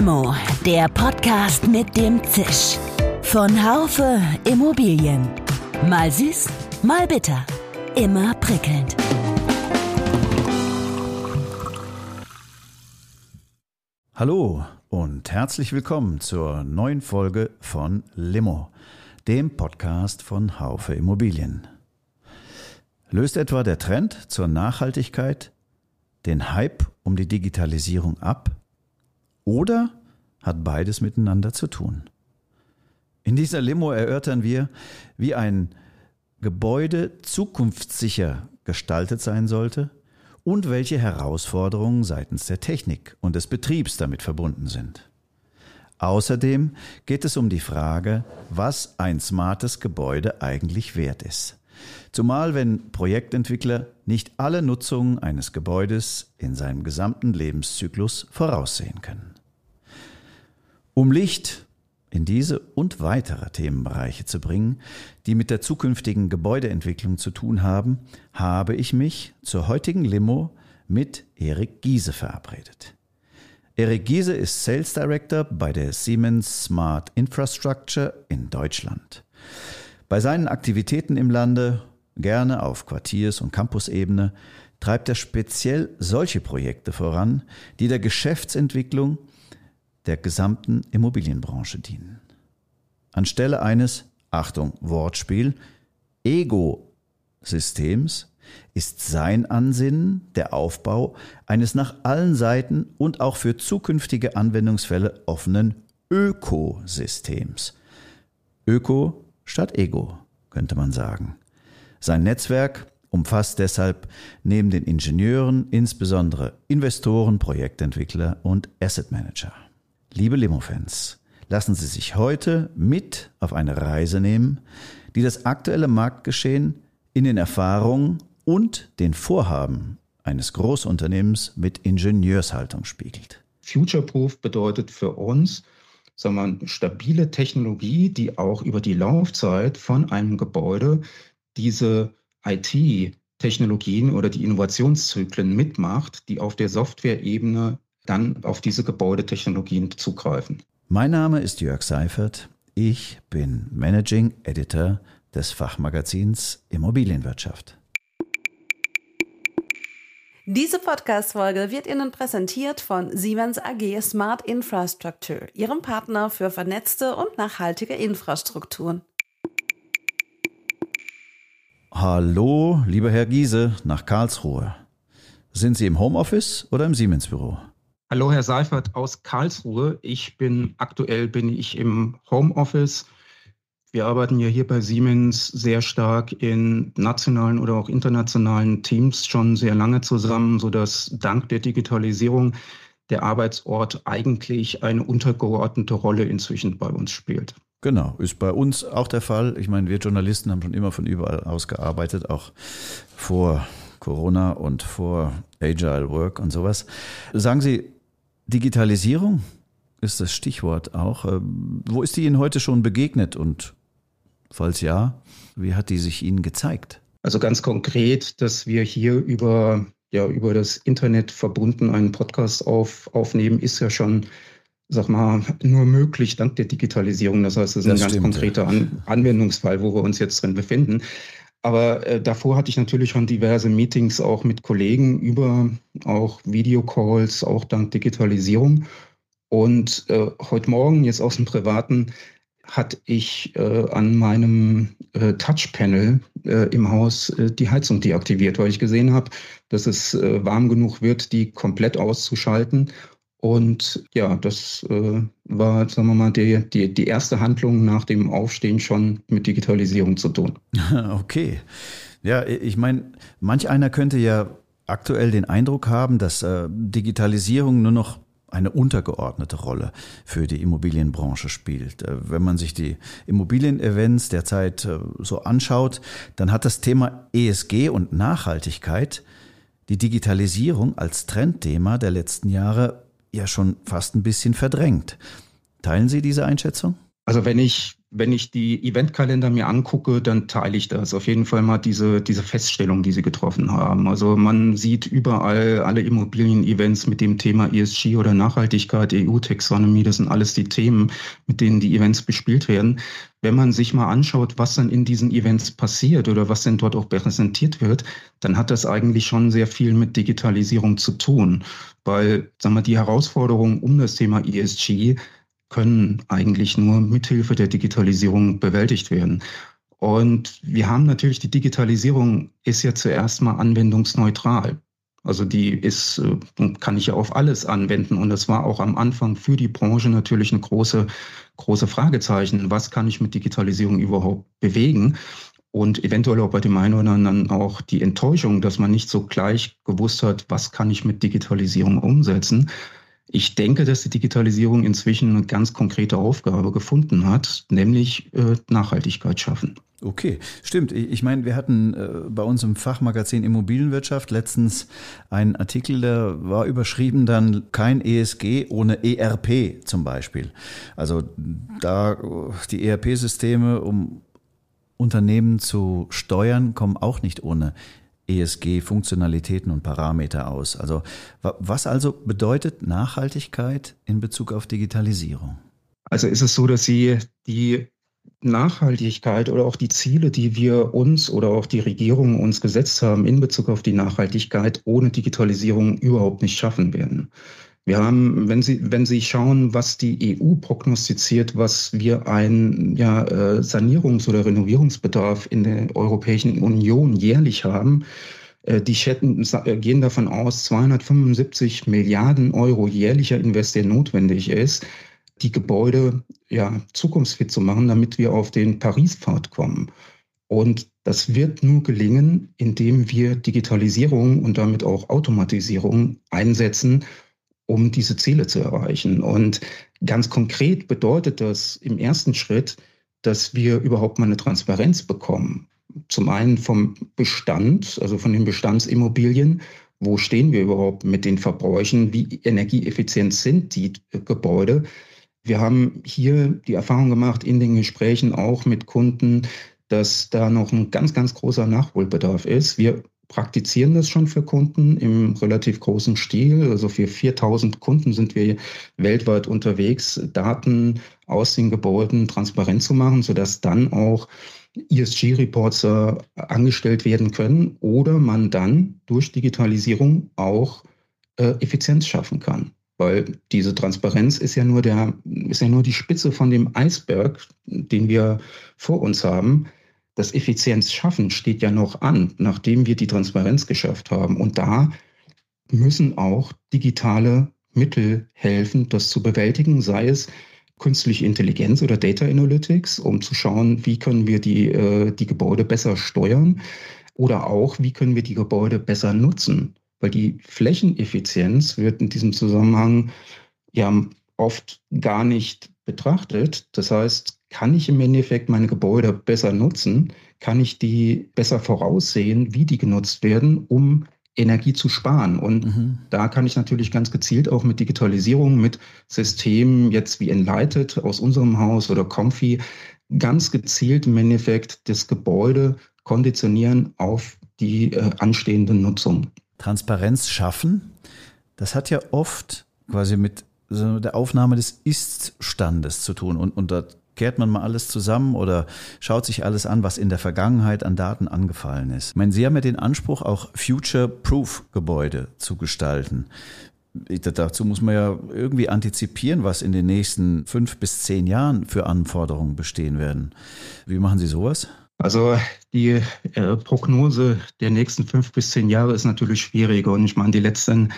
Limo, der Podcast mit dem Zisch. Von Haufe Immobilien. Mal süß, mal bitter. Immer prickelnd. Hallo und herzlich willkommen zur neuen Folge von Limo, dem Podcast von Haufe Immobilien. Löst etwa der Trend zur Nachhaltigkeit den Hype um die Digitalisierung ab oder hat beides miteinander zu tun? In dieser Limo erörtern wir, wie ein Gebäude zukunftssicher gestaltet sein sollte und welche Herausforderungen seitens der Technik und des Betriebs damit verbunden sind. Außerdem geht es um die Frage, was ein smartes Gebäude eigentlich wert ist. Zumal wenn Projektentwickler nicht alle Nutzungen eines Gebäudes in seinem gesamten Lebenszyklus voraussehen können. Um Licht in diese und weitere Themenbereiche zu bringen, die mit der zukünftigen Gebäudeentwicklung zu tun haben, habe ich mich zur heutigen Limo mit Erik Giese verabredet. Erik Giese ist Sales Director bei der Siemens Smart Infrastructure in Deutschland. Bei seinen Aktivitäten im Lande, gerne auf Quartiers- und Campusebene, treibt er speziell solche Projekte voran, die der Geschäftsentwicklung der gesamten Immobilienbranche dienen. Anstelle eines, Achtung, Wortspiel, Ego-Systems ist sein Ansinnen der Aufbau eines nach allen Seiten und auch für zukünftige Anwendungsfälle offenen Ökosystems. Öko statt Ego, könnte man sagen. Sein Netzwerk umfasst deshalb neben den Ingenieuren insbesondere Investoren, Projektentwickler und Asset Manager. Liebe Limo-Fans, lassen Sie sich heute mit auf eine Reise nehmen, die das aktuelle Marktgeschehen in den Erfahrungen und den Vorhaben eines Großunternehmens mit Ingenieurshaltung spiegelt. Future-Proof bedeutet für uns, sagen wir, stabile Technologie, die auch über die Laufzeit von einem Gebäude diese IT-Technologien oder die Innovationszyklen mitmacht, die auf der Software-Ebene dann auf diese Gebäudetechnologien zugreifen. Mein Name ist Jörg Seifert. Ich bin Managing Editor des Fachmagazins Immobilienwirtschaft. Diese Podcast-Folge wird Ihnen präsentiert von Siemens AG Smart Infrastructure, Ihrem Partner für vernetzte und nachhaltige Infrastrukturen. Hallo, lieber Herr Giese, nach Karlsruhe. Sind Sie im Homeoffice oder im Siemens-Büro? Hallo, Herr Seifert aus Karlsruhe. Ich bin aktuell bin ich im Homeoffice. Wir arbeiten ja hier bei Siemens sehr stark in nationalen oder auch internationalen Teams schon sehr lange zusammen, sodass dank der Digitalisierung der Arbeitsort eigentlich eine untergeordnete Rolle inzwischen bei uns spielt. Genau, ist bei uns auch der Fall. Ich meine, wir Journalisten haben schon immer von überall aus gearbeitet, auch vor Corona und vor Agile Work und sowas. Sagen Sie, Digitalisierung ist das Stichwort auch. Ähm, wo ist die Ihnen heute schon begegnet und falls ja, wie hat die sich Ihnen gezeigt? Also ganz konkret, dass wir hier über, ja, über das Internet verbunden einen Podcast auf, aufnehmen, ist ja schon, sag mal, nur möglich dank der Digitalisierung. Das heißt, es ist das ein ganz stimmt, konkreter An Anwendungsfall, wo wir uns jetzt drin befinden. Aber äh, davor hatte ich natürlich schon diverse Meetings auch mit Kollegen über auch Videocalls, auch dank Digitalisierung. Und äh, heute Morgen, jetzt aus dem Privaten, hatte ich äh, an meinem äh, Touchpanel äh, im Haus äh, die Heizung deaktiviert, weil ich gesehen habe, dass es äh, warm genug wird, die komplett auszuschalten. Und ja, das äh, war, sagen wir mal, die, die, die erste Handlung nach dem Aufstehen schon mit Digitalisierung zu tun. Okay. Ja, ich meine, manch einer könnte ja aktuell den Eindruck haben, dass äh, Digitalisierung nur noch eine untergeordnete Rolle für die Immobilienbranche spielt. Äh, wenn man sich die Immobilienevents derzeit äh, so anschaut, dann hat das Thema ESG und Nachhaltigkeit die Digitalisierung als Trendthema der letzten Jahre ja schon fast ein bisschen verdrängt. Teilen Sie diese Einschätzung? Also wenn ich wenn ich die Eventkalender mir angucke, dann teile ich das. Auf jeden Fall mal diese, diese Feststellung, die Sie getroffen haben. Also man sieht überall alle Immobilien-Events mit dem Thema ESG oder Nachhaltigkeit, EU-Taxonomie, das sind alles die Themen, mit denen die Events bespielt werden. Wenn man sich mal anschaut, was dann in diesen Events passiert oder was denn dort auch präsentiert wird, dann hat das eigentlich schon sehr viel mit Digitalisierung zu tun. Weil, sagen wir, die Herausforderungen um das Thema ESG können eigentlich nur mithilfe der Digitalisierung bewältigt werden. Und wir haben natürlich, die Digitalisierung ist ja zuerst mal anwendungsneutral. Also die ist, äh, kann ich ja auf alles anwenden. Und das war auch am Anfang für die Branche natürlich eine große, große Fragezeichen. Was kann ich mit Digitalisierung überhaupt bewegen? Und eventuell auch bei dem einen oder anderen auch die Enttäuschung, dass man nicht so gleich gewusst hat, was kann ich mit Digitalisierung umsetzen. Ich denke, dass die Digitalisierung inzwischen eine ganz konkrete Aufgabe gefunden hat, nämlich äh, Nachhaltigkeit schaffen. Okay, stimmt. Ich meine, wir hatten äh, bei uns im Fachmagazin Immobilienwirtschaft letztens einen Artikel, der war überschrieben dann kein ESG ohne ERP zum Beispiel. Also da die ERP-Systeme, um Unternehmen zu steuern, kommen auch nicht ohne ESG-Funktionalitäten und Parameter aus. Also was also bedeutet Nachhaltigkeit in Bezug auf Digitalisierung? Also ist es so, dass Sie die Nachhaltigkeit oder auch die Ziele, die wir uns oder auch die Regierung uns gesetzt haben in Bezug auf die Nachhaltigkeit ohne Digitalisierung überhaupt nicht schaffen werden. Wir haben, wenn Sie, wenn Sie schauen, was die EU prognostiziert, was wir ein ja, äh, Sanierungs- oder Renovierungsbedarf in der Europäischen Union jährlich haben, äh, die Chatten äh, gehen davon aus, 275 Milliarden Euro jährlicher Invest, der notwendig ist, die Gebäude ja, zukunftsfit zu machen, damit wir auf den Paris-Pfad kommen. Und das wird nur gelingen, indem wir Digitalisierung und damit auch Automatisierung einsetzen, um diese Ziele zu erreichen. Und ganz konkret bedeutet das im ersten Schritt, dass wir überhaupt mal eine Transparenz bekommen. Zum einen vom Bestand, also von den Bestandsimmobilien. Wo stehen wir überhaupt mit den Verbräuchen? Wie energieeffizient sind die Gebäude? Wir haben hier die Erfahrung gemacht in den Gesprächen auch mit Kunden, dass da noch ein ganz, ganz großer Nachholbedarf ist. Wir praktizieren das schon für Kunden im relativ großen Stil. Also für 4000 Kunden sind wir weltweit unterwegs, Daten aus den Gebäuden transparent zu machen, sodass dann auch ESG-Reports äh, angestellt werden können oder man dann durch Digitalisierung auch äh, Effizienz schaffen kann. Weil diese Transparenz ist ja nur der, ist ja nur die Spitze von dem Eisberg, den wir vor uns haben das Effizienzschaffen steht ja noch an, nachdem wir die Transparenz geschafft haben. Und da müssen auch digitale Mittel helfen, das zu bewältigen, sei es künstliche Intelligenz oder Data Analytics, um zu schauen, wie können wir die, äh, die Gebäude besser steuern oder auch, wie können wir die Gebäude besser nutzen. Weil die Flächeneffizienz wird in diesem Zusammenhang ja oft gar nicht betrachtet. Das heißt, kann ich im Endeffekt meine Gebäude besser nutzen? Kann ich die besser voraussehen, wie die genutzt werden, um Energie zu sparen? Und mhm. da kann ich natürlich ganz gezielt auch mit Digitalisierung, mit Systemen jetzt wie Enlighted aus unserem Haus oder Comfy ganz gezielt im Endeffekt das Gebäude konditionieren auf die äh, anstehende Nutzung. Transparenz schaffen, das hat ja oft quasi mit der Aufnahme des Ist-Standes zu tun. Und, und da kehrt man mal alles zusammen oder schaut sich alles an, was in der Vergangenheit an Daten angefallen ist. Ich meine, Sie haben ja den Anspruch, auch Future-Proof Gebäude zu gestalten. Dazu muss man ja irgendwie antizipieren, was in den nächsten fünf bis zehn Jahren für Anforderungen bestehen werden. Wie machen Sie sowas? Also die äh, Prognose der nächsten fünf bis zehn Jahre ist natürlich schwieriger. Und ich meine, die letzten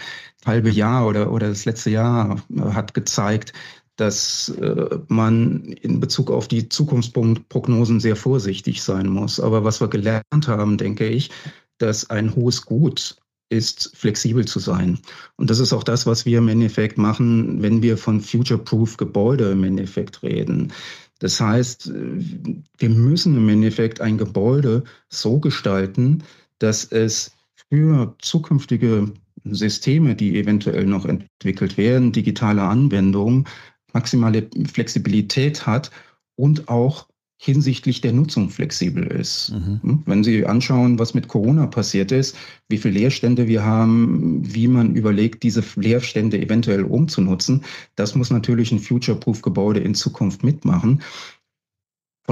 halbe Jahr oder, oder das letzte Jahr äh, hat gezeigt, dass äh, man in Bezug auf die Zukunftsprognosen sehr vorsichtig sein muss. Aber was wir gelernt haben, denke ich, dass ein hohes Gut ist, flexibel zu sein. Und das ist auch das, was wir im Endeffekt machen, wenn wir von future-proof Gebäude im Endeffekt reden. Das heißt, wir müssen im Endeffekt ein Gebäude so gestalten, dass es für zukünftige Systeme, die eventuell noch entwickelt werden, digitale Anwendungen, maximale Flexibilität hat, und auch hinsichtlich der Nutzung flexibel ist. Mhm. Hm? Wenn Sie anschauen, was mit Corona passiert ist, wie viele Leerstände wir haben, wie man überlegt, diese Leerstände eventuell umzunutzen, das muss natürlich ein Future-Proof-Gebäude in Zukunft mitmachen.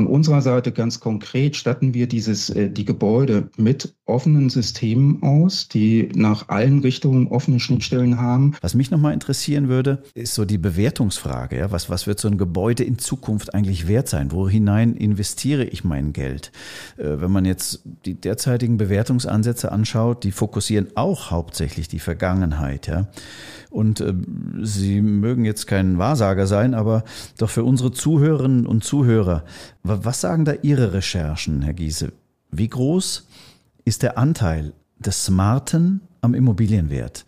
Von unserer Seite ganz konkret statten wir dieses, äh, die Gebäude mit offenen Systemen aus, die nach allen Richtungen offene Schnittstellen haben. Was mich nochmal interessieren würde, ist so die Bewertungsfrage. Ja? Was, was wird so ein Gebäude in Zukunft eigentlich wert sein? Wo hinein investiere ich mein Geld? Äh, wenn man jetzt die derzeitigen Bewertungsansätze anschaut, die fokussieren auch hauptsächlich die Vergangenheit. Ja? Und äh, Sie mögen jetzt kein Wahrsager sein, aber doch für unsere Zuhörerinnen und Zuhörer, was sagen da Ihre Recherchen, Herr Giese? Wie groß ist der Anteil des Smarten am Immobilienwert?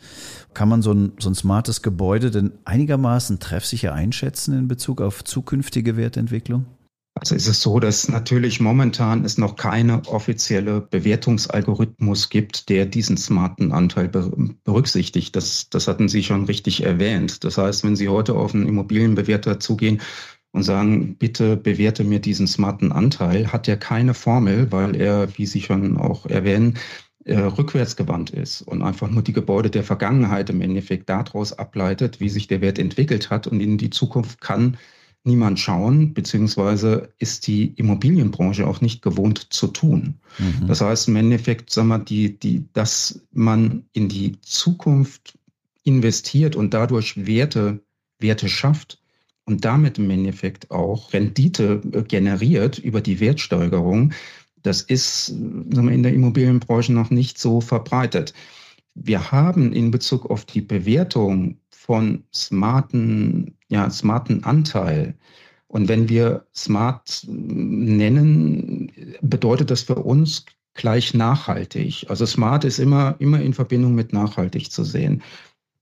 Kann man so ein, so ein smartes Gebäude denn einigermaßen treffsicher einschätzen in Bezug auf zukünftige Wertentwicklung? Also ist es so, dass natürlich momentan es noch keine offizielle Bewertungsalgorithmus gibt, der diesen smarten Anteil berücksichtigt. Das, das hatten Sie schon richtig erwähnt. Das heißt, wenn Sie heute auf einen Immobilienbewerter zugehen und sagen, bitte bewerte mir diesen smarten Anteil, hat er keine Formel, weil er, wie Sie schon auch erwähnen, äh, rückwärtsgewandt ist und einfach nur die Gebäude der Vergangenheit im Endeffekt daraus ableitet, wie sich der Wert entwickelt hat und in die Zukunft kann niemand schauen, beziehungsweise ist die Immobilienbranche auch nicht gewohnt zu tun. Mhm. Das heißt im Endeffekt, sagen wir, die, die, dass man in die Zukunft investiert und dadurch Werte, Werte schafft und damit im Endeffekt auch Rendite generiert über die Wertsteigerung, das ist sagen wir, in der Immobilienbranche noch nicht so verbreitet. Wir haben in Bezug auf die Bewertung von smarten, ja, smarten Anteil. Und wenn wir smart nennen, bedeutet das für uns gleich nachhaltig. Also smart ist immer, immer in Verbindung mit nachhaltig zu sehen.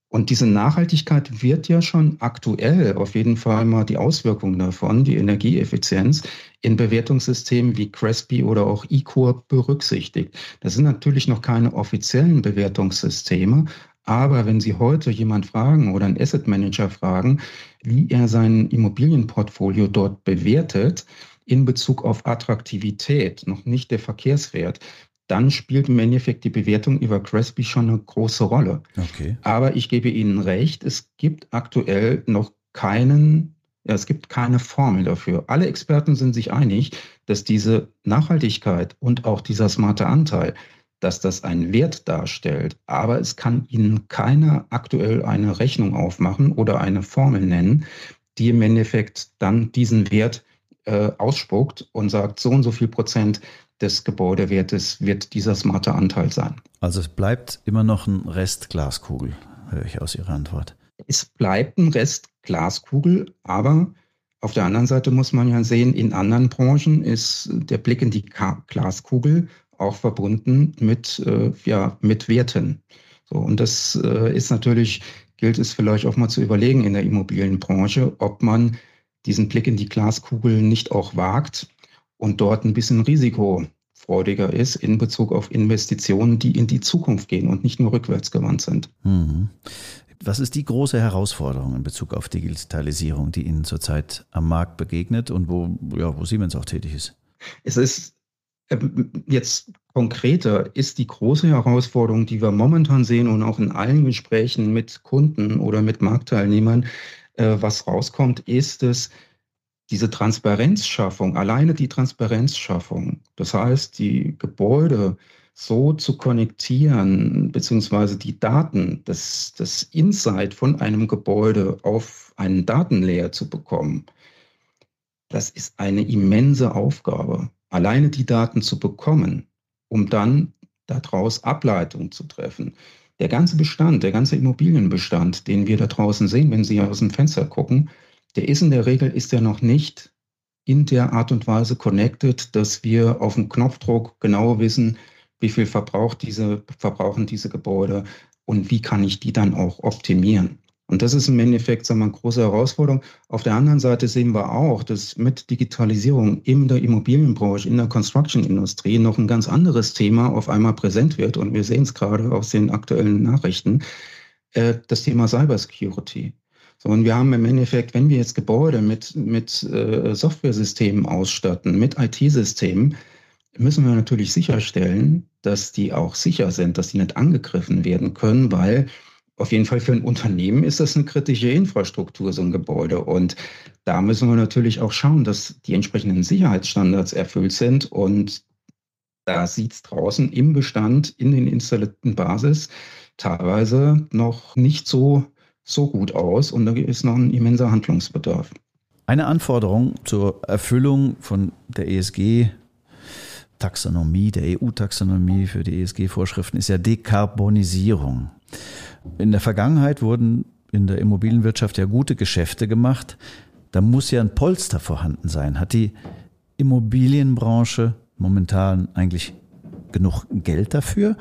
Und diese Nachhaltigkeit wird ja schon aktuell auf jeden Fall mal die Auswirkungen davon, die Energieeffizienz, in Bewertungssystemen wie Crespi oder auch eCore berücksichtigt. Das sind natürlich noch keine offiziellen Bewertungssysteme, aber wenn Sie heute jemand fragen oder einen Asset Manager fragen, wie er sein Immobilienportfolio dort bewertet, in Bezug auf Attraktivität, noch nicht der Verkehrswert, dann spielt im Endeffekt die Bewertung über Crespi schon eine große Rolle. Okay. Aber ich gebe Ihnen recht, es gibt aktuell noch keinen, ja, es gibt keine Formel dafür. Alle Experten sind sich einig, dass diese Nachhaltigkeit und auch dieser smarte Anteil dass das einen Wert darstellt, aber es kann Ihnen keiner aktuell eine Rechnung aufmachen oder eine Formel nennen, die im Endeffekt dann diesen Wert äh, ausspuckt und sagt, so und so viel Prozent des Gebäudewertes wird dieser smarte Anteil sein. Also es bleibt immer noch ein Rest Glaskugel, höre ich aus Ihrer Antwort. Es bleibt ein Rest Glaskugel, aber auf der anderen Seite muss man ja sehen, in anderen Branchen ist der Blick in die Glaskugel auch verbunden mit, äh, ja, mit Werten. So, und das äh, ist natürlich, gilt es vielleicht auch mal zu überlegen in der Immobilienbranche, ob man diesen Blick in die Glaskugel nicht auch wagt und dort ein bisschen risikofreudiger ist in Bezug auf Investitionen, die in die Zukunft gehen und nicht nur rückwärtsgewandt sind. Mhm. Was ist die große Herausforderung in Bezug auf Digitalisierung, die Ihnen zurzeit am Markt begegnet und wo, ja, wo Siemens auch tätig ist? Es ist jetzt konkreter ist die große Herausforderung, die wir momentan sehen und auch in allen Gesprächen mit Kunden oder mit Marktteilnehmern, äh, was rauskommt, ist es, diese Transparenzschaffung, alleine die Transparenzschaffung, das heißt, die Gebäude so zu konnektieren, beziehungsweise die Daten, das, das Insight von einem Gebäude auf einen Datenlayer zu bekommen, das ist eine immense Aufgabe alleine die Daten zu bekommen, um dann daraus Ableitungen zu treffen. Der ganze Bestand, der ganze Immobilienbestand, den wir da draußen sehen, wenn Sie aus dem Fenster gucken, der ist in der Regel ist er noch nicht in der Art und Weise connected, dass wir auf dem Knopfdruck genau wissen, wie viel verbraucht diese, verbrauchen diese Gebäude und wie kann ich die dann auch optimieren. Und das ist im Endeffekt sagen wir, eine große Herausforderung. Auf der anderen Seite sehen wir auch, dass mit Digitalisierung in der Immobilienbranche, in der Construction-Industrie noch ein ganz anderes Thema auf einmal präsent wird. Und wir sehen es gerade aus den aktuellen Nachrichten, äh, das Thema Cybersecurity. So, und wir haben im Endeffekt, wenn wir jetzt Gebäude mit, mit äh, Softwaresystemen ausstatten, mit IT-Systemen, müssen wir natürlich sicherstellen, dass die auch sicher sind, dass die nicht angegriffen werden können, weil auf jeden Fall für ein Unternehmen ist das eine kritische Infrastruktur, so ein Gebäude. Und da müssen wir natürlich auch schauen, dass die entsprechenden Sicherheitsstandards erfüllt sind. Und da sieht es draußen im Bestand, in den installierten Basis teilweise noch nicht so, so gut aus. Und da ist noch ein immenser Handlungsbedarf. Eine Anforderung zur Erfüllung von der ESG Taxonomie, der EU-Taxonomie für die ESG-Vorschriften ist ja Dekarbonisierung. In der Vergangenheit wurden in der Immobilienwirtschaft ja gute Geschäfte gemacht. Da muss ja ein Polster vorhanden sein. Hat die Immobilienbranche momentan eigentlich genug Geld dafür?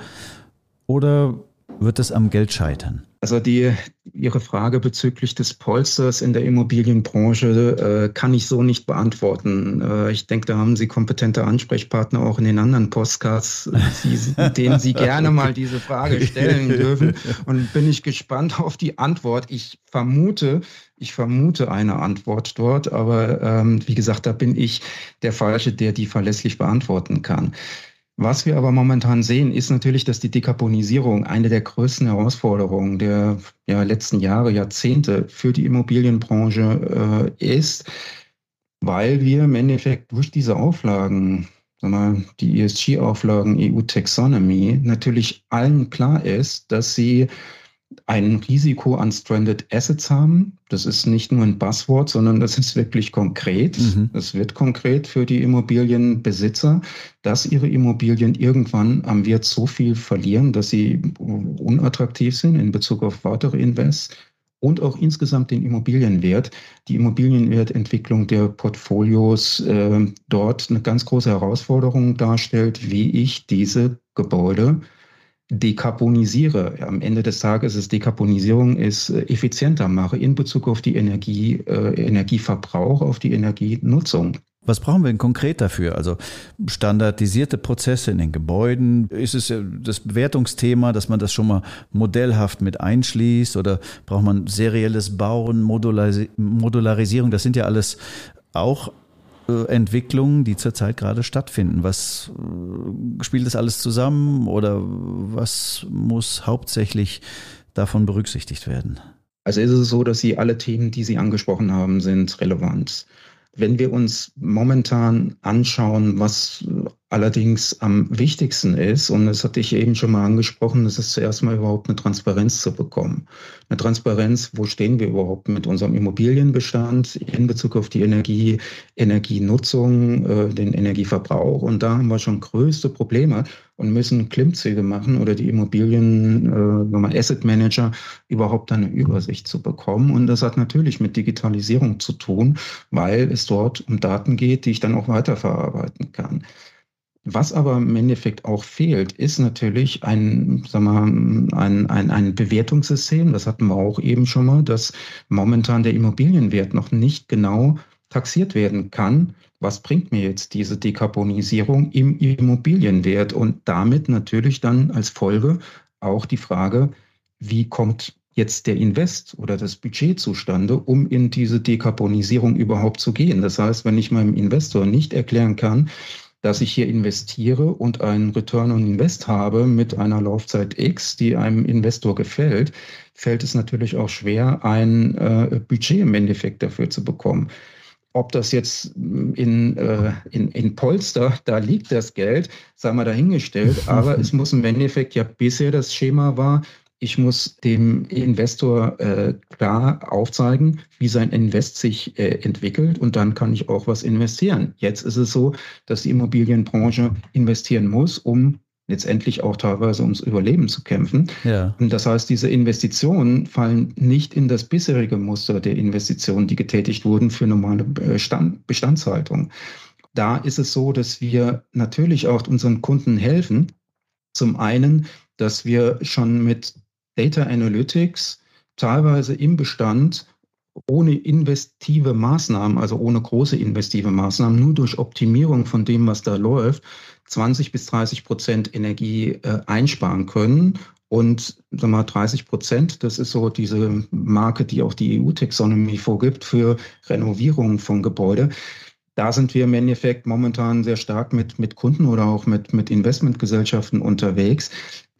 Oder wird es am Geld scheitern? Also die, Ihre Frage bezüglich des Polsters in der Immobilienbranche äh, kann ich so nicht beantworten. Äh, ich denke, da haben Sie kompetente Ansprechpartner auch in den anderen Postcards, die, denen Sie gerne mal diese Frage stellen dürfen. Und bin ich gespannt auf die Antwort. Ich vermute, ich vermute eine Antwort dort, aber ähm, wie gesagt, da bin ich der Falsche, der die verlässlich beantworten kann. Was wir aber momentan sehen, ist natürlich, dass die Dekarbonisierung eine der größten Herausforderungen der ja, letzten Jahre, Jahrzehnte für die Immobilienbranche äh, ist, weil wir im Endeffekt durch diese Auflagen, sagen wir, die ESG-Auflagen, EU-Taxonomy, natürlich allen klar ist, dass sie ein Risiko an Stranded Assets haben. Das ist nicht nur ein Buzzword, sondern das ist wirklich konkret. Mhm. Es wird konkret für die Immobilienbesitzer, dass ihre Immobilien irgendwann am Wert so viel verlieren, dass sie unattraktiv sind in Bezug auf weitere Invests und auch insgesamt den Immobilienwert. Die Immobilienwertentwicklung der Portfolios äh, dort eine ganz große Herausforderung darstellt, wie ich diese Gebäude dekarbonisiere. Am Ende des Tages ist Dekarbonisierung ist äh, effizienter mache in Bezug auf die Energie, äh, Energieverbrauch, auf die Energienutzung. Was brauchen wir denn konkret dafür? Also standardisierte Prozesse in den Gebäuden? Ist es das Bewertungsthema, dass man das schon mal modellhaft mit einschließt? Oder braucht man serielles Bauen, Modularisierung? Das sind ja alles auch äh, Entwicklungen, die zurzeit gerade stattfinden? Was äh, spielt das alles zusammen oder was muss hauptsächlich davon berücksichtigt werden? Also ist es so, dass Sie alle Themen, die Sie angesprochen haben, sind relevant. Wenn wir uns momentan anschauen, was allerdings am wichtigsten ist, und das hatte ich eben schon mal angesprochen, das ist zuerst mal überhaupt eine Transparenz zu bekommen. Eine Transparenz, wo stehen wir überhaupt mit unserem Immobilienbestand in Bezug auf die Energie, Energienutzung, äh, den Energieverbrauch. Und da haben wir schon größte Probleme und müssen Klimmzüge machen oder die Immobilien, äh, Asset Manager überhaupt eine Übersicht zu bekommen. Und das hat natürlich mit Digitalisierung zu tun, weil es dort um Daten geht, die ich dann auch weiterverarbeiten kann. Was aber im Endeffekt auch fehlt, ist natürlich ein, sagen wir, ein, ein, ein Bewertungssystem. Das hatten wir auch eben schon mal, dass momentan der Immobilienwert noch nicht genau taxiert werden kann. Was bringt mir jetzt diese Dekarbonisierung im Immobilienwert? Und damit natürlich dann als Folge auch die Frage, wie kommt jetzt der Invest oder das Budget zustande, um in diese Dekarbonisierung überhaupt zu gehen. Das heißt, wenn ich meinem Investor nicht erklären kann, dass ich hier investiere und einen Return on Invest habe mit einer Laufzeit X, die einem Investor gefällt, fällt es natürlich auch schwer, ein äh, Budget im Endeffekt dafür zu bekommen. Ob das jetzt in, äh, in, in Polster, da liegt das Geld, sei mal dahingestellt, aber es muss im Endeffekt ja bisher das Schema war, ich muss dem Investor äh, klar aufzeigen, wie sein Invest sich äh, entwickelt und dann kann ich auch was investieren. Jetzt ist es so, dass die Immobilienbranche investieren muss, um letztendlich auch teilweise ums Überleben zu kämpfen. Ja. Und das heißt, diese Investitionen fallen nicht in das bisherige Muster der Investitionen, die getätigt wurden für normale Bestand, Bestandshaltung. Da ist es so, dass wir natürlich auch unseren Kunden helfen. Zum einen, dass wir schon mit Data Analytics teilweise im Bestand ohne investive Maßnahmen, also ohne große investive Maßnahmen, nur durch Optimierung von dem, was da läuft, 20 bis 30 Prozent Energie äh, einsparen können Und wir mal, 30 Prozent, das ist so diese Marke, die auch die EU-Taxonomie vorgibt für Renovierung von Gebäude. Da sind wir im Endeffekt momentan sehr stark mit, mit Kunden oder auch mit, mit Investmentgesellschaften unterwegs.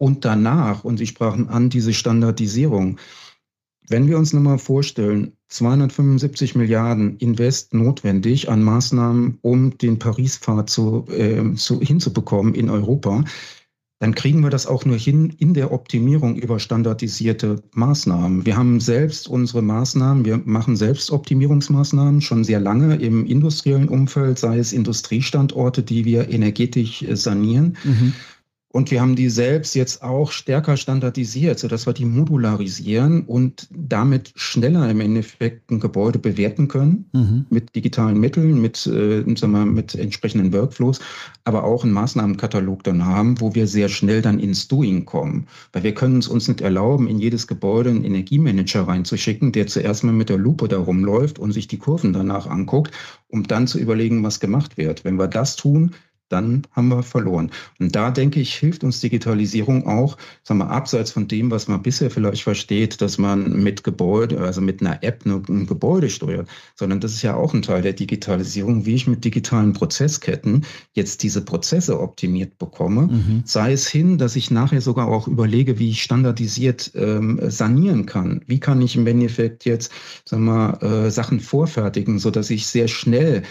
Und danach, und Sie sprachen an, diese Standardisierung. Wenn wir uns nochmal vorstellen, 275 Milliarden Invest notwendig an Maßnahmen, um den Paris-Pfad zu, äh, zu, hinzubekommen in Europa, dann kriegen wir das auch nur hin in der Optimierung über standardisierte Maßnahmen. Wir haben selbst unsere Maßnahmen, wir machen selbst Optimierungsmaßnahmen schon sehr lange im industriellen Umfeld, sei es Industriestandorte, die wir energetisch sanieren. Mhm. Und wir haben die selbst jetzt auch stärker standardisiert, sodass wir die modularisieren und damit schneller im Endeffekt ein Gebäude bewerten können mhm. mit digitalen Mitteln, mit, äh, sagen wir, mit entsprechenden Workflows, aber auch einen Maßnahmenkatalog dann haben, wo wir sehr schnell dann ins Doing kommen. Weil wir können es uns nicht erlauben, in jedes Gebäude einen Energiemanager reinzuschicken, der zuerst mal mit der Lupe da rumläuft und sich die Kurven danach anguckt, um dann zu überlegen, was gemacht wird. Wenn wir das tun, dann haben wir verloren. Und da denke ich, hilft uns Digitalisierung auch, sagen wir, abseits von dem, was man bisher vielleicht versteht, dass man mit Gebäude, also mit einer App ein Gebäude steuert, sondern das ist ja auch ein Teil der Digitalisierung, wie ich mit digitalen Prozessketten jetzt diese Prozesse optimiert bekomme. Mhm. Sei es hin, dass ich nachher sogar auch überlege, wie ich standardisiert ähm, sanieren kann. Wie kann ich im Endeffekt jetzt, sagen wir, äh, Sachen vorfertigen, so dass ich sehr schnell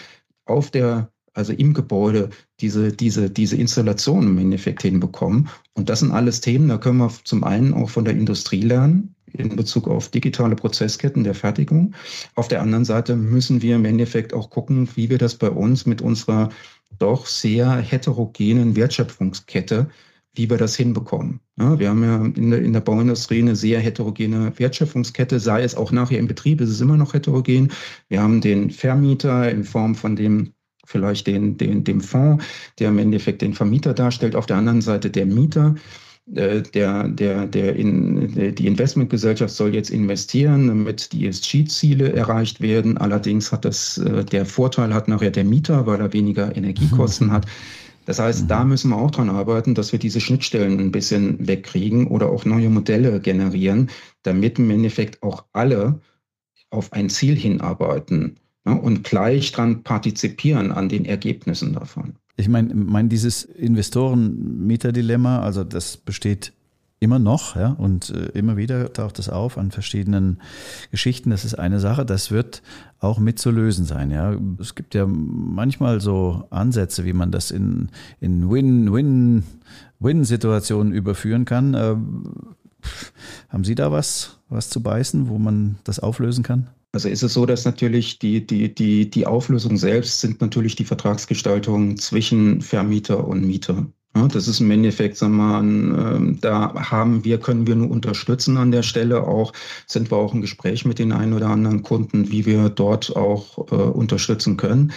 auf der also im Gebäude, diese, diese, diese Installation im Endeffekt hinbekommen. Und das sind alles Themen, da können wir zum einen auch von der Industrie lernen, in Bezug auf digitale Prozessketten der Fertigung. Auf der anderen Seite müssen wir im Endeffekt auch gucken, wie wir das bei uns mit unserer doch sehr heterogenen Wertschöpfungskette, wie wir das hinbekommen. Ja, wir haben ja in der, in der Bauindustrie eine sehr heterogene Wertschöpfungskette, sei es auch nachher im Betrieb, ist es immer noch heterogen. Wir haben den Vermieter in Form von dem vielleicht den, den, dem Fonds, der im Endeffekt den Vermieter darstellt, auf der anderen Seite der Mieter. Äh, der, der, der in, die Investmentgesellschaft soll jetzt investieren, damit die ESG-Ziele erreicht werden. Allerdings hat das, äh, der Vorteil hat nachher der Mieter, weil er weniger Energiekosten mhm. hat. Das heißt, mhm. da müssen wir auch dran arbeiten, dass wir diese Schnittstellen ein bisschen wegkriegen oder auch neue Modelle generieren, damit im Endeffekt auch alle auf ein Ziel hinarbeiten ja, und gleich dran partizipieren an den Ergebnissen davon. Ich meine, mein, dieses Investoren-Mieter-Dilemma, also das besteht immer noch, ja, und äh, immer wieder taucht es auf an verschiedenen Geschichten. Das ist eine Sache, das wird auch mit zu lösen sein, ja. Es gibt ja manchmal so Ansätze, wie man das in, in Win-Win, Win-Situationen überführen kann. Äh, haben Sie da was, was zu beißen, wo man das auflösen kann? Also ist es so, dass natürlich die, die, die, die Auflösung selbst sind natürlich die Vertragsgestaltung zwischen Vermieter und Mieter. Ja, das ist im Endeffekt, sagen wir mal, ähm, da haben wir, können wir nur unterstützen an der Stelle. Auch sind wir auch im Gespräch mit den einen oder anderen Kunden, wie wir dort auch äh, unterstützen können.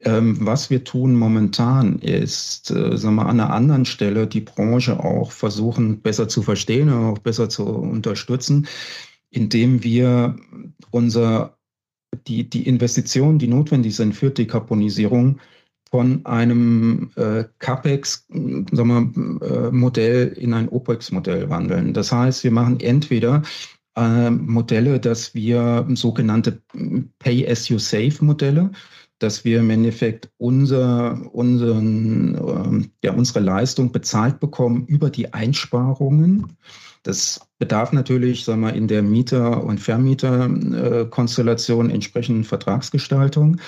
Ähm, was wir tun momentan ist, äh, sagen wir, an einer anderen Stelle die Branche auch versuchen, besser zu verstehen und auch besser zu unterstützen indem wir unser, die, die Investitionen, die notwendig sind für Dekarbonisierung, von einem äh, CAPEX-Modell äh, in ein OPEX-Modell wandeln. Das heißt, wir machen entweder äh, Modelle, dass wir sogenannte Pay-as-you-save-Modelle, dass wir im Endeffekt unser, unseren, äh, ja, unsere Leistung bezahlt bekommen über die Einsparungen. Das bedarf natürlich, sagen wir, in der Mieter- und Vermieterkonstellation entsprechenden Vertragsgestaltung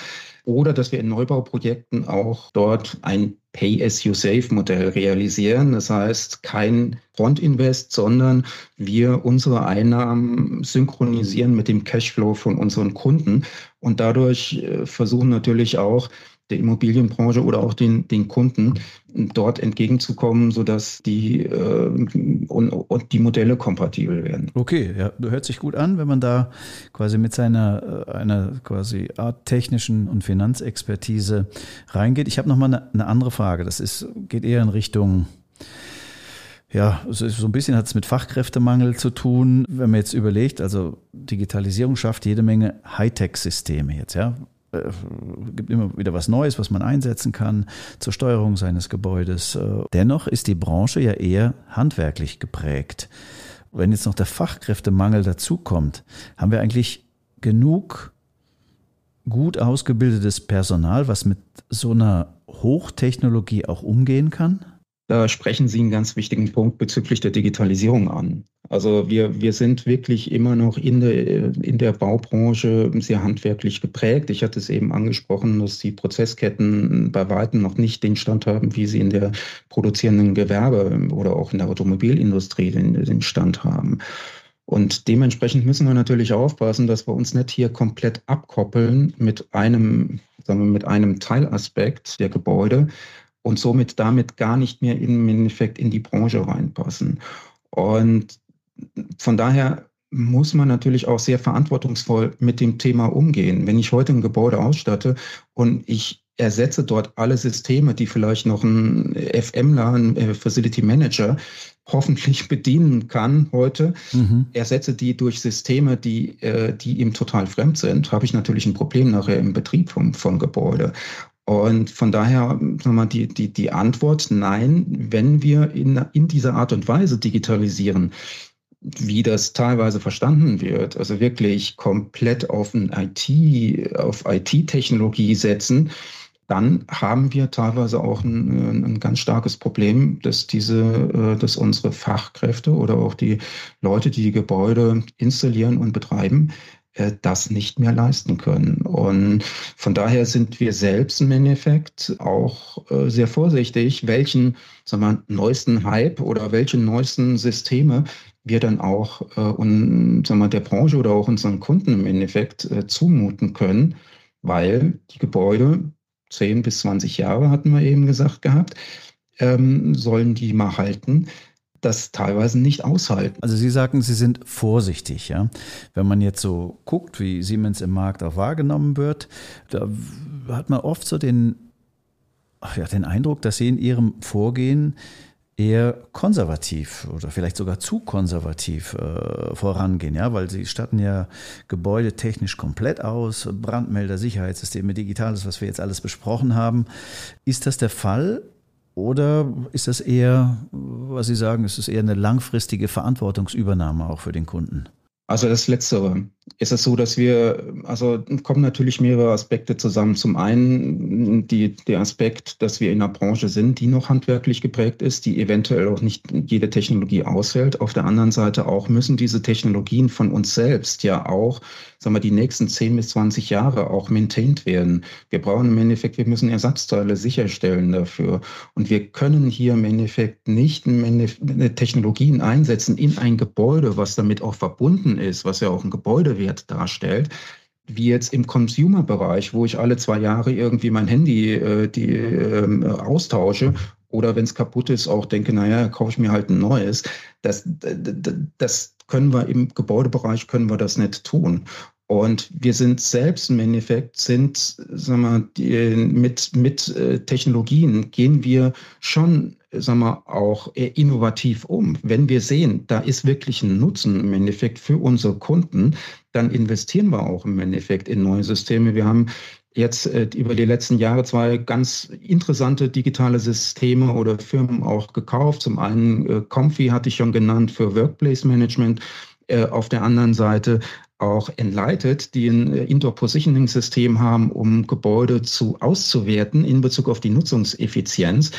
oder dass wir in Neubauprojekten auch dort ein Pay-as-you-save-Modell realisieren. Das heißt, kein Front-Invest, sondern wir unsere Einnahmen synchronisieren mit dem Cashflow von unseren Kunden und dadurch äh, versuchen natürlich auch der Immobilienbranche oder auch den, den Kunden dort entgegenzukommen, sodass die, äh, und, und, die Modelle kompatibel werden. Okay, ja, hört sich gut an, wenn man da quasi mit seiner äh, einer quasi Art technischen und Finanzexpertise reingeht. Ich habe noch mal eine, eine andere Frage. Das ist geht eher in Richtung ja, so ein bisschen hat es mit Fachkräftemangel zu tun. Wenn man jetzt überlegt, also Digitalisierung schafft jede Menge Hightech-Systeme jetzt, ja äh, gibt immer wieder was Neues, was man einsetzen kann zur Steuerung seines Gebäudes. Äh, dennoch ist die Branche ja eher handwerklich geprägt. Wenn jetzt noch der Fachkräftemangel dazukommt, haben wir eigentlich genug gut ausgebildetes Personal, was mit so einer Hochtechnologie auch umgehen kann? Da sprechen Sie einen ganz wichtigen Punkt bezüglich der Digitalisierung an. Also wir, wir sind wirklich immer noch in der, in der Baubranche sehr handwerklich geprägt. Ich hatte es eben angesprochen, dass die Prozessketten bei weitem noch nicht den Stand haben, wie sie in der produzierenden Gewerbe oder auch in der Automobilindustrie den, den Stand haben. Und dementsprechend müssen wir natürlich aufpassen, dass wir uns nicht hier komplett abkoppeln mit einem, sagen wir, mit einem Teilaspekt der Gebäude und somit damit gar nicht mehr im Endeffekt in die Branche reinpassen. Und von daher muss man natürlich auch sehr verantwortungsvoll mit dem Thema umgehen. Wenn ich heute ein Gebäude ausstatte und ich ersetze dort alle Systeme, die vielleicht noch ein FMler, ein äh, Facility Manager, hoffentlich bedienen kann heute, mhm. ersetze die durch Systeme, die, äh, die ihm total fremd sind, habe ich natürlich ein Problem nachher im Betrieb vom, vom Gebäude. Und von daher sagen die, die, die Antwort, nein, wenn wir in, in dieser Art und Weise digitalisieren, wie das teilweise verstanden wird, also wirklich komplett auf ein IT, auf IT-Technologie setzen, dann haben wir teilweise auch ein, ein, ganz starkes Problem, dass diese, äh, dass unsere Fachkräfte oder auch die Leute, die die Gebäude installieren und betreiben, das nicht mehr leisten können. Und von daher sind wir selbst im Endeffekt auch äh, sehr vorsichtig, welchen sagen wir, neuesten Hype oder welche neuesten Systeme wir dann auch äh, und, sagen wir, der Branche oder auch unseren Kunden im Endeffekt äh, zumuten können, weil die Gebäude 10 bis 20 Jahre hatten wir eben gesagt gehabt, ähm, sollen die mal halten das teilweise nicht aushalten. Also Sie sagen, Sie sind vorsichtig, ja. Wenn man jetzt so guckt, wie Siemens im Markt auch wahrgenommen wird, da hat man oft so den, ja, den Eindruck, dass Sie in Ihrem Vorgehen eher konservativ oder vielleicht sogar zu konservativ äh, vorangehen, ja, weil sie statten ja Gebäude technisch komplett aus, Brandmelder, Sicherheitssysteme, Digitales, was wir jetzt alles besprochen haben. Ist das der Fall oder ist das eher, was Sie sagen, ist es eher eine langfristige Verantwortungsübernahme auch für den Kunden? Also das Letztere. Ist es so, dass wir, also kommen natürlich mehrere Aspekte zusammen. Zum einen die, der Aspekt, dass wir in einer Branche sind, die noch handwerklich geprägt ist, die eventuell auch nicht jede Technologie aushält. Auf der anderen Seite auch müssen diese Technologien von uns selbst ja auch, sagen wir, die nächsten 10 bis 20 Jahre auch maintained werden. Wir brauchen im Endeffekt, wir müssen Ersatzteile sicherstellen dafür. Und wir können hier im Endeffekt nicht Technologien einsetzen in ein Gebäude, was damit auch verbunden ist, was ja auch ein Gebäude Wert darstellt, wie jetzt im Consumer-Bereich, wo ich alle zwei Jahre irgendwie mein Handy äh, die, äh, austausche oder wenn es kaputt ist, auch denke, naja, kaufe ich mir halt ein neues. Das, das können wir im Gebäudebereich, können wir das nicht tun. Und wir sind selbst im Endeffekt, sind, sagen wir, mit, mit äh, Technologien gehen wir schon, sagen wir, auch innovativ um. Wenn wir sehen, da ist wirklich ein Nutzen im Endeffekt für unsere Kunden, dann investieren wir auch im Endeffekt in neue Systeme. Wir haben jetzt äh, über die letzten Jahre zwei ganz interessante digitale Systeme oder Firmen auch gekauft. Zum einen äh, Comfy hatte ich schon genannt für Workplace Management. Äh, auf der anderen Seite auch Enlighted, die ein äh, Indoor-Positioning-System haben, um Gebäude zu auszuwerten in Bezug auf die Nutzungseffizienz.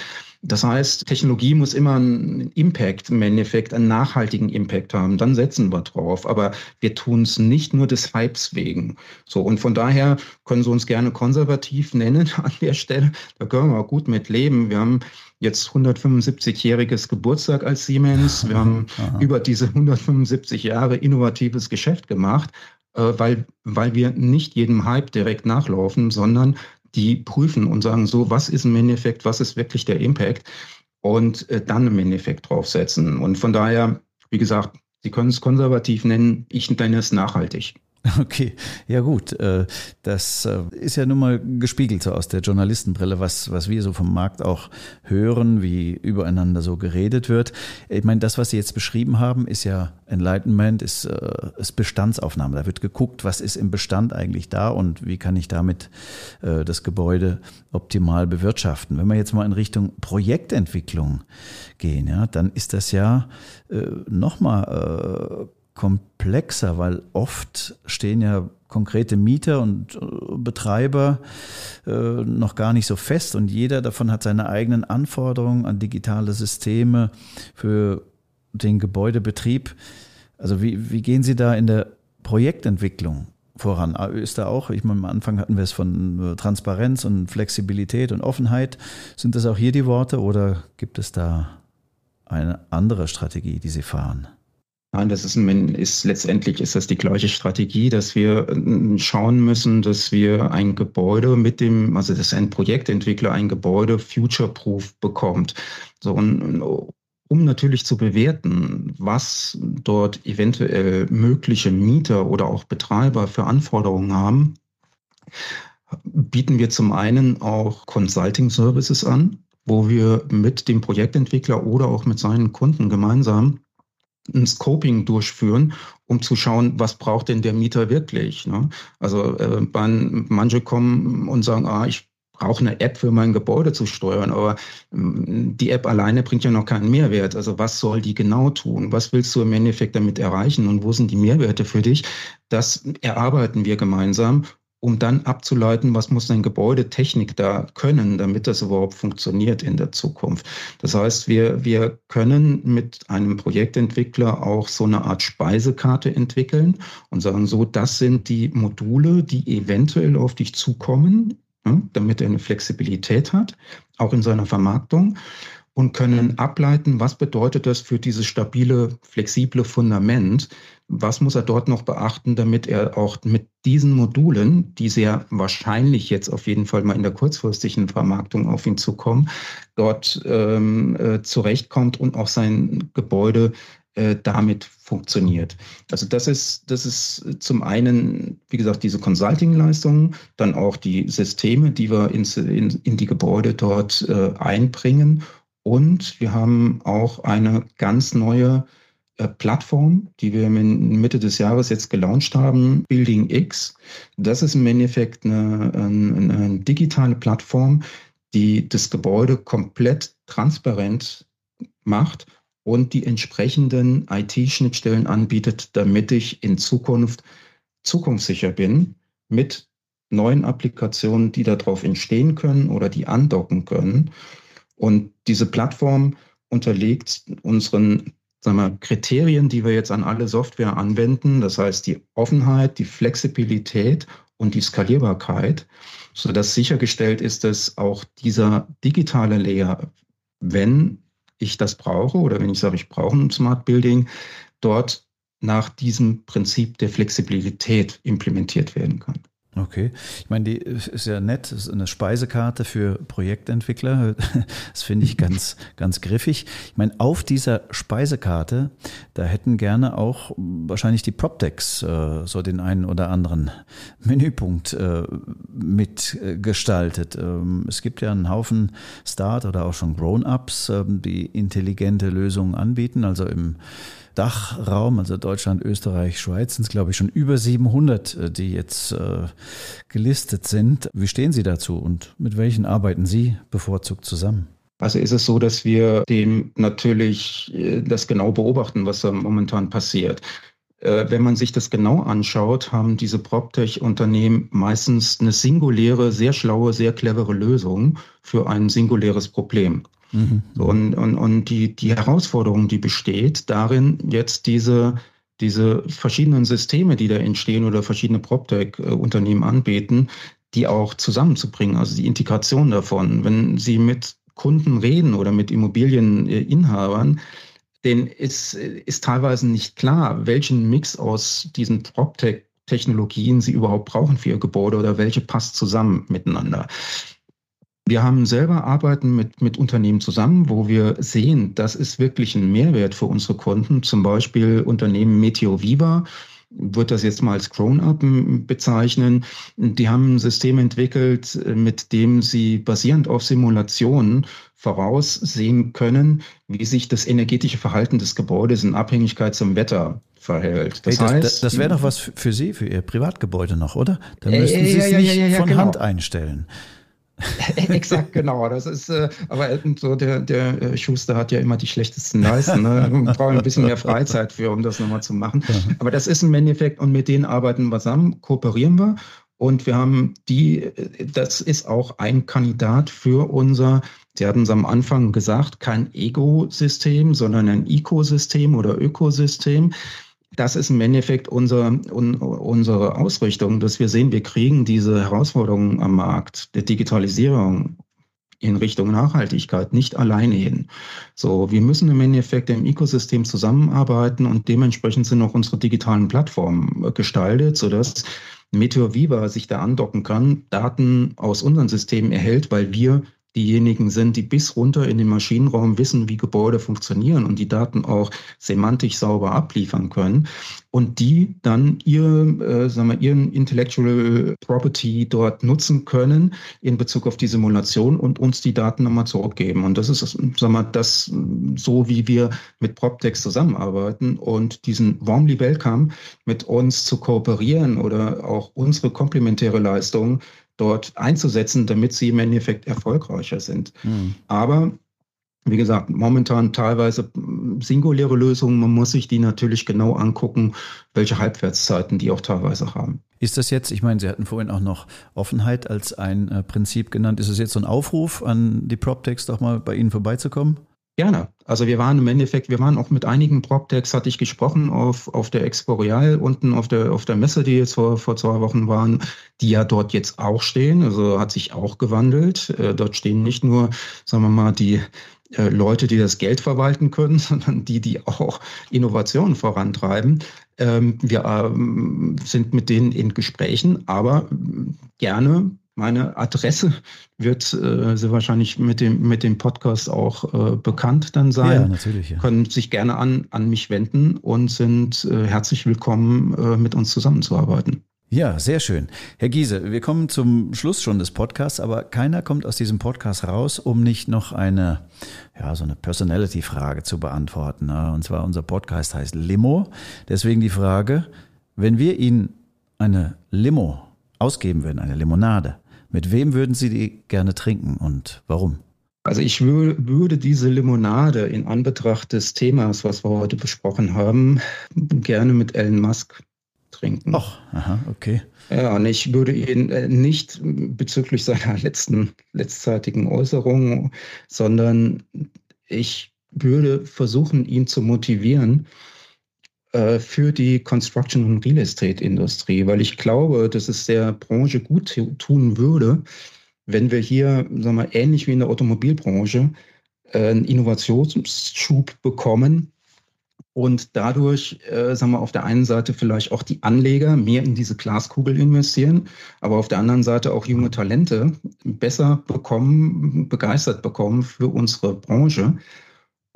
Das heißt, Technologie muss immer einen Impact, im Endeffekt einen nachhaltigen Impact haben. Dann setzen wir drauf. Aber wir tun es nicht nur des Hypes wegen. So, und von daher können Sie uns gerne konservativ nennen an der Stelle. Da können wir auch gut mit leben. Wir haben jetzt 175-jähriges Geburtstag als Siemens. Wir haben Aha. über diese 175 Jahre innovatives Geschäft gemacht, äh, weil, weil wir nicht jedem Hype direkt nachlaufen, sondern die prüfen und sagen so, was ist im Endeffekt, was ist wirklich der Impact und äh, dann im Endeffekt draufsetzen. Und von daher, wie gesagt, Sie können es konservativ nennen, ich nenne es nachhaltig. Okay, ja gut. Äh, das äh, ist ja nun mal gespiegelt so aus der Journalistenbrille, was, was wir so vom Markt auch hören, wie übereinander so geredet wird. Ich meine, das, was Sie jetzt beschrieben haben, ist ja Enlightenment, ist, äh, ist Bestandsaufnahme. Da wird geguckt, was ist im Bestand eigentlich da und wie kann ich damit das Gebäude optimal bewirtschaften. Wenn wir jetzt mal in Richtung Projektentwicklung gehen, ja, dann ist das ja nochmal komplexer, weil oft stehen ja konkrete Mieter und äh, Betreiber äh, noch gar nicht so fest und jeder davon hat seine eigenen Anforderungen an digitale Systeme für den Gebäudebetrieb. Also wie, wie gehen Sie da in der Projektentwicklung voran? Ist da auch, ich meine, am Anfang hatten wir es von äh, Transparenz und Flexibilität und Offenheit. Sind das auch hier die Worte oder gibt es da eine andere Strategie, die Sie fahren? Nein, das ist, ist, letztendlich ist das die gleiche Strategie, dass wir äh, schauen müssen, dass wir ein Gebäude mit dem, also dass ein Projektentwickler ein Gebäude future-proof bekommt. So, und, um natürlich zu bewerten, was dort eventuell mögliche Mieter oder auch Betreiber für Anforderungen haben, bieten wir zum einen auch Consulting Services an, wo wir mit dem Projektentwickler oder auch mit seinen Kunden gemeinsam ein Scoping durchführen, um zu schauen, was braucht denn der Mieter wirklich. Ne? Also äh, manche kommen und sagen, ah, ich brauche eine App für mein Gebäude zu steuern, aber ähm, die App alleine bringt ja noch keinen Mehrwert. Also was soll die genau tun? Was willst du im Endeffekt damit erreichen und wo sind die Mehrwerte für dich? Das erarbeiten wir gemeinsam um dann abzuleiten, was muss ein Gebäudetechnik da können, damit das überhaupt funktioniert in der Zukunft. Das heißt, wir, wir können mit einem Projektentwickler auch so eine Art Speisekarte entwickeln und sagen so, das sind die Module, die eventuell auf dich zukommen, ja, damit er eine Flexibilität hat, auch in seiner Vermarktung und können ableiten, was bedeutet das für dieses stabile, flexible Fundament, was muss er dort noch beachten, damit er auch mit diesen Modulen, die sehr wahrscheinlich jetzt auf jeden Fall mal in der kurzfristigen Vermarktung auf ihn zukommen, dort ähm, äh, zurechtkommt und auch sein Gebäude äh, damit funktioniert. Also das ist, das ist zum einen, wie gesagt, diese Consulting-Leistungen, dann auch die Systeme, die wir ins, in, in die Gebäude dort äh, einbringen. Und wir haben auch eine ganz neue äh, Plattform, die wir Mitte des Jahres jetzt gelauncht haben, Building X. Das ist im Endeffekt eine, eine, eine digitale Plattform, die das Gebäude komplett transparent macht und die entsprechenden IT-Schnittstellen anbietet, damit ich in Zukunft zukunftssicher bin mit neuen Applikationen, die darauf entstehen können oder die andocken können. Und diese Plattform unterlegt unseren sagen wir, Kriterien, die wir jetzt an alle Software anwenden, das heißt die Offenheit, die Flexibilität und die Skalierbarkeit, sodass sichergestellt ist, dass auch dieser digitale Layer, wenn ich das brauche oder wenn ich sage, ich brauche ein Smart Building, dort nach diesem Prinzip der Flexibilität implementiert werden kann. Okay, ich meine, die ist ja nett, ist eine Speisekarte für Projektentwickler. Das finde ich ganz, ganz griffig. Ich meine, auf dieser Speisekarte, da hätten gerne auch wahrscheinlich die PropTechs äh, so den einen oder anderen Menüpunkt äh, mitgestaltet. Ähm, es gibt ja einen Haufen Start- oder auch schon Grown-Ups, äh, die intelligente Lösungen anbieten, also im Dachraum, also Deutschland, Österreich, Schweiz, sind es glaube ich schon über 700, äh, die jetzt äh, gelistet sind. Wie stehen Sie dazu und mit welchen arbeiten Sie bevorzugt zusammen? Also ist es so, dass wir dem natürlich äh, das genau beobachten, was da momentan passiert. Äh, wenn man sich das genau anschaut, haben diese PropTech-Unternehmen meistens eine singuläre, sehr schlaue, sehr clevere Lösung für ein singuläres Problem. Mhm. Und, und, und die, die Herausforderung, die besteht darin, jetzt diese, diese verschiedenen Systeme, die da entstehen oder verschiedene PropTech-Unternehmen anbieten, die auch zusammenzubringen, also die Integration davon. Wenn Sie mit Kunden reden oder mit Immobilieninhabern, denen ist, ist teilweise nicht klar, welchen Mix aus diesen PropTech-Technologien sie überhaupt brauchen für ihr Gebäude oder welche passt zusammen miteinander. Wir haben selber arbeiten mit, mit Unternehmen zusammen, wo wir sehen, das ist wirklich ein Mehrwert für unsere Kunden. Zum Beispiel Unternehmen Meteo Viva. würde das jetzt mal als Grown-up bezeichnen. Die haben ein System entwickelt, mit dem sie basierend auf Simulationen voraussehen können, wie sich das energetische Verhalten des Gebäudes in Abhängigkeit zum Wetter verhält. Das, hey, das, heißt, das wäre doch was für Sie, für Ihr Privatgebäude noch, oder? Da müssten Sie es ja, nicht ja, ja, von genau. Hand einstellen. Exakt, genau. Das ist, äh, aber so der, der äh, Schuster hat ja immer die schlechtesten Leisten. Ne? Man braucht ein bisschen mehr Freizeit für, um das nochmal zu machen. Aber das ist im Endeffekt, und mit denen arbeiten wir zusammen, kooperieren wir. Und wir haben die, das ist auch ein Kandidat für unser, Sie hatten es am Anfang gesagt, kein Ego-System, sondern ein Ecosystem oder Ökosystem das ist im Endeffekt unser, un, unsere Ausrichtung, dass wir sehen, wir kriegen diese Herausforderungen am Markt der Digitalisierung in Richtung Nachhaltigkeit nicht alleine hin. So, wir müssen im Endeffekt im Ökosystem zusammenarbeiten und dementsprechend sind auch unsere digitalen Plattformen gestaltet, sodass Meteor Viva sich da andocken kann, Daten aus unseren Systemen erhält, weil wir diejenigen sind, die bis runter in den Maschinenraum wissen, wie Gebäude funktionieren und die Daten auch semantisch sauber abliefern können und die dann ihr, äh, sagen wir, ihren Intellectual Property dort nutzen können in Bezug auf die Simulation und uns die Daten nochmal zurückgeben. Und das ist, sagen wir, das so, wie wir mit PropText zusammenarbeiten und diesen warmly welcome mit uns zu kooperieren oder auch unsere komplementäre Leistung dort einzusetzen, damit sie im Endeffekt erfolgreicher sind. Mhm. Aber wie gesagt, momentan teilweise singuläre Lösungen. Man muss sich die natürlich genau angucken, welche Halbwertszeiten die auch teilweise haben. Ist das jetzt, ich meine, Sie hatten vorhin auch noch Offenheit als ein äh, Prinzip genannt. Ist es jetzt so ein Aufruf an die PropTechs, doch mal bei Ihnen vorbeizukommen? Gerne. Also wir waren im Endeffekt, wir waren auch mit einigen PropTechs, hatte ich gesprochen, auf, auf der Exporeal unten auf der, auf der Messe, die jetzt vor, vor zwei Wochen waren, die ja dort jetzt auch stehen. Also hat sich auch gewandelt. Äh, dort stehen nicht nur, sagen wir mal, die äh, Leute, die das Geld verwalten können, sondern die, die auch Innovationen vorantreiben. Ähm, wir ähm, sind mit denen in Gesprächen, aber gerne meine Adresse wird äh, sehr wahrscheinlich mit dem, mit dem Podcast auch äh, bekannt dann sein. Ja, natürlich. Ja. Können sich gerne an, an mich wenden und sind äh, herzlich willkommen, äh, mit uns zusammenzuarbeiten. Ja, sehr schön. Herr Giese, wir kommen zum Schluss schon des Podcasts, aber keiner kommt aus diesem Podcast raus, um nicht noch eine, ja, so eine Personality-Frage zu beantworten. Ne? Und zwar unser Podcast heißt Limo. Deswegen die Frage, wenn wir Ihnen eine Limo ausgeben würden, eine Limonade, mit wem würden Sie die gerne trinken und warum? Also ich würde diese Limonade in Anbetracht des Themas, was wir heute besprochen haben, gerne mit Elon Musk trinken. Ach, aha, okay. Ja, und ich würde ihn äh, nicht bezüglich seiner letzten, letztzeitigen Äußerung, sondern ich würde versuchen, ihn zu motivieren, für die Construction- und Real Estate-Industrie, weil ich glaube, dass es der Branche gut tun würde, wenn wir hier, sagen wir, ähnlich wie in der Automobilbranche, äh, einen Innovationsschub bekommen und dadurch, äh, sagen wir, auf der einen Seite vielleicht auch die Anleger mehr in diese Glaskugel investieren, aber auf der anderen Seite auch junge Talente besser bekommen, begeistert bekommen für unsere Branche.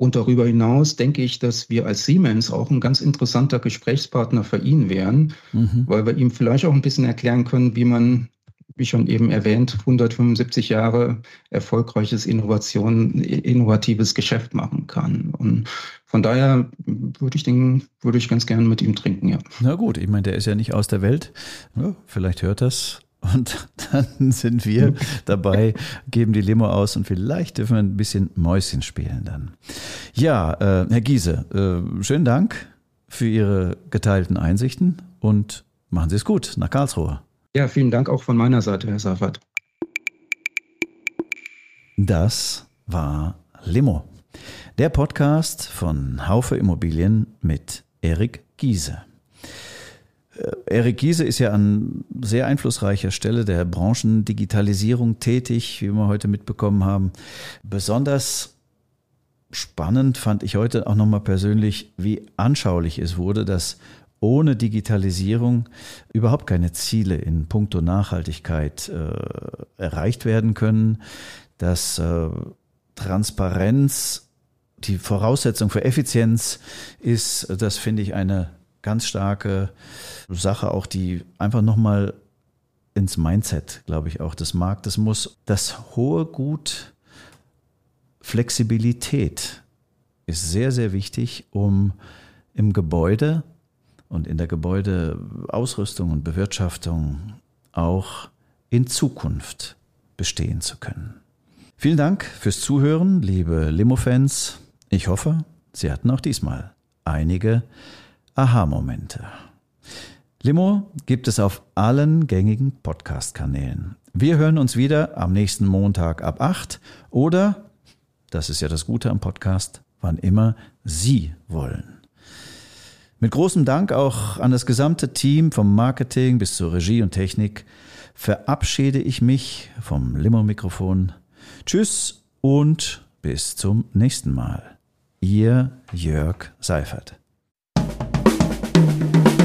Und darüber hinaus denke ich, dass wir als Siemens auch ein ganz interessanter Gesprächspartner für ihn wären, mhm. weil wir ihm vielleicht auch ein bisschen erklären können, wie man, wie schon eben erwähnt, 175 Jahre erfolgreiches Innovation, innovatives Geschäft machen kann. Und von daher würde ich den, würde ich ganz gerne mit ihm trinken, ja. Na gut, ich meine, der ist ja nicht aus der Welt. Ja, vielleicht hört das und dann sind wir dabei, geben die Limo aus und vielleicht dürfen wir ein bisschen Mäuschen spielen dann. Ja, äh, Herr Giese, äh, schönen Dank für Ihre geteilten Einsichten und machen Sie es gut nach Karlsruhe. Ja, vielen Dank auch von meiner Seite, Herr Safat. Das war Limo, der Podcast von Haufe Immobilien mit Erik Giese. Äh, Erik Giese ist ja an sehr einflussreicher Stelle der Branchendigitalisierung tätig, wie wir heute mitbekommen haben. Besonders spannend fand ich heute auch nochmal persönlich, wie anschaulich es wurde, dass ohne Digitalisierung überhaupt keine Ziele in puncto Nachhaltigkeit äh, erreicht werden können, dass äh, Transparenz die Voraussetzung für Effizienz ist, das finde ich eine ganz starke Sache, auch die einfach nochmal ins Mindset, glaube ich, auch des Marktes muss. Das hohe Gut Flexibilität ist sehr, sehr wichtig, um im Gebäude und in der Gebäudeausrüstung und Bewirtschaftung auch in Zukunft bestehen zu können. Vielen Dank fürs Zuhören, liebe Limo-Fans. Ich hoffe, Sie hatten auch diesmal einige Aha-Momente. Limo gibt es auf allen gängigen Podcast-Kanälen. Wir hören uns wieder am nächsten Montag ab 8 oder, das ist ja das Gute am Podcast, wann immer Sie wollen. Mit großem Dank auch an das gesamte Team vom Marketing bis zur Regie und Technik verabschiede ich mich vom Limo-Mikrofon. Tschüss und bis zum nächsten Mal. Ihr Jörg Seifert.